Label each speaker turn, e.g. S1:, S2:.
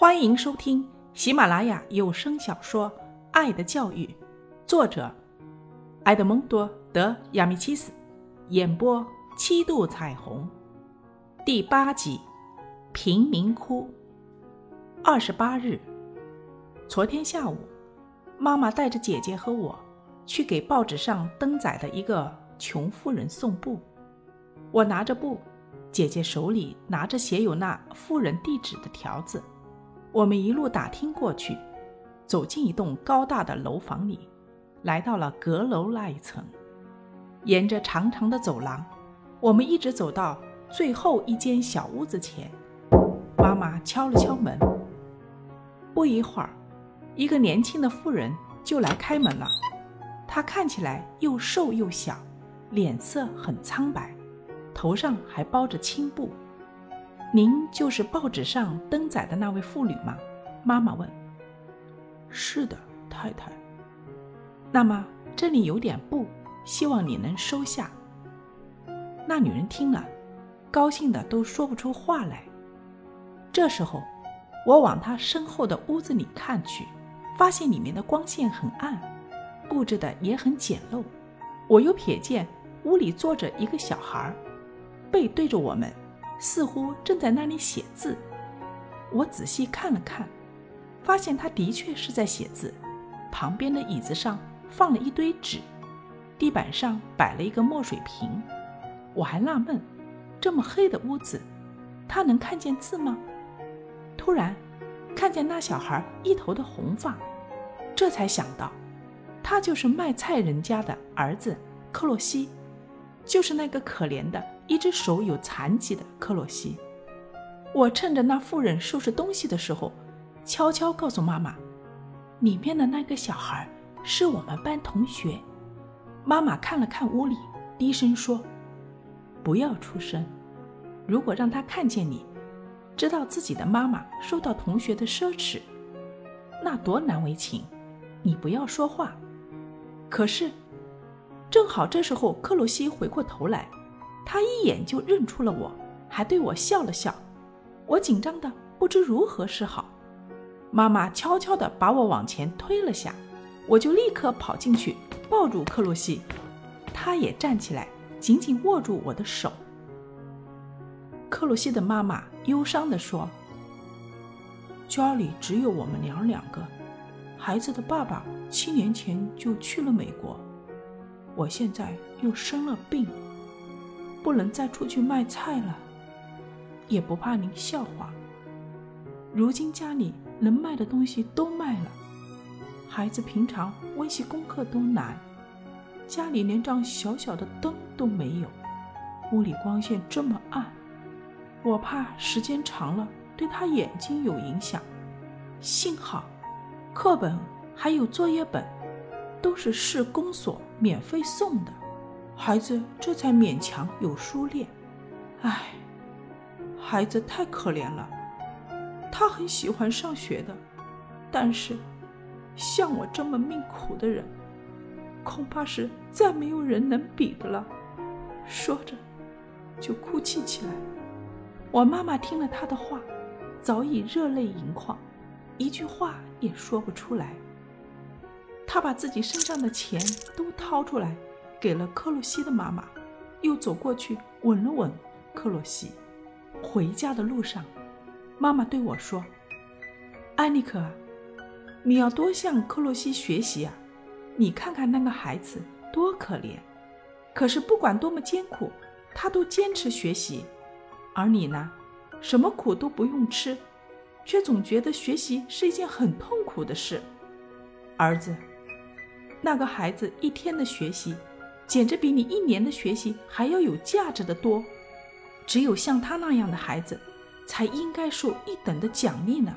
S1: 欢迎收听喜马拉雅有声小说《爱的教育》，作者埃德蒙多·德亚米契斯，演播七度彩虹，第八集《贫民窟》。二十八日，昨天下午，妈妈带着姐姐和我去给报纸上登载的一个穷妇人送布。我拿着布，姐姐手里拿着写有那妇人地址的条子。我们一路打听过去，走进一栋高大的楼房里，来到了阁楼那一层。沿着长长的走廊，我们一直走到最后一间小屋子前。妈妈敲了敲门。不一会儿，一个年轻的妇人就来开门了。她看起来又瘦又小，脸色很苍白，头上还包着青布。您就是报纸上登载的那位妇女吗？妈妈问。
S2: 是的，太太。
S1: 那么这里有点布，希望你能收下。那女人听了，高兴的都说不出话来。这时候，我往她身后的屋子里看去，发现里面的光线很暗，布置的也很简陋。我又瞥见屋里坐着一个小孩，背对着我们。似乎正在那里写字，我仔细看了看，发现他的确是在写字。旁边的椅子上放了一堆纸，地板上摆了一个墨水瓶。我还纳闷，这么黑的屋子，他能看见字吗？突然，看见那小孩一头的红发，这才想到，他就是卖菜人家的儿子克洛西，就是那个可怜的。一只手有残疾的克洛西，我趁着那妇人收拾东西的时候，悄悄告诉妈妈，里面的那个小孩是我们班同学。妈妈看了看屋里，低声说：“不要出声，如果让他看见你，知道自己的妈妈受到同学的奢侈，那多难为情。你不要说话。”可是，正好这时候克洛西回过头来。他一眼就认出了我，还对我笑了笑。我紧张的不知如何是好。妈妈悄悄地把我往前推了下，我就立刻跑进去抱住克洛西，他也站起来紧紧握住我的手。克洛西的妈妈忧伤地说：“
S2: 家里只有我们娘两个，孩子的爸爸七年前就去了美国，我现在又生了病。”不能再出去卖菜了，也不怕您笑话。如今家里能卖的东西都卖了，孩子平常温习功课都难，家里连盏小小的灯都没有，屋里光线这么暗，我怕时间长了对他眼睛有影响。幸好，课本还有作业本，都是市公所免费送的。孩子这才勉强有书念，唉，孩子太可怜了。他很喜欢上学的，但是像我这么命苦的人，恐怕是再没有人能比的了。说着，就哭泣起来。我妈妈听了他的话，早已热泪盈眶，一句话也说不出来。她把自己身上的钱都掏出来。给了克洛西的妈妈，又走过去吻了吻克洛西。回家的路上，妈妈对我说：“艾尼克，你要多向克洛西学习啊！你看看那个孩子多可怜，可是不管多么艰苦，他都坚持学习。而你呢，什么苦都不用吃，却总觉得学习是一件很痛苦的事。儿子，那个孩子一天的学习。”简直比你一年的学习还要有价值的多，只有像他那样的孩子，才应该受一等的奖励呢。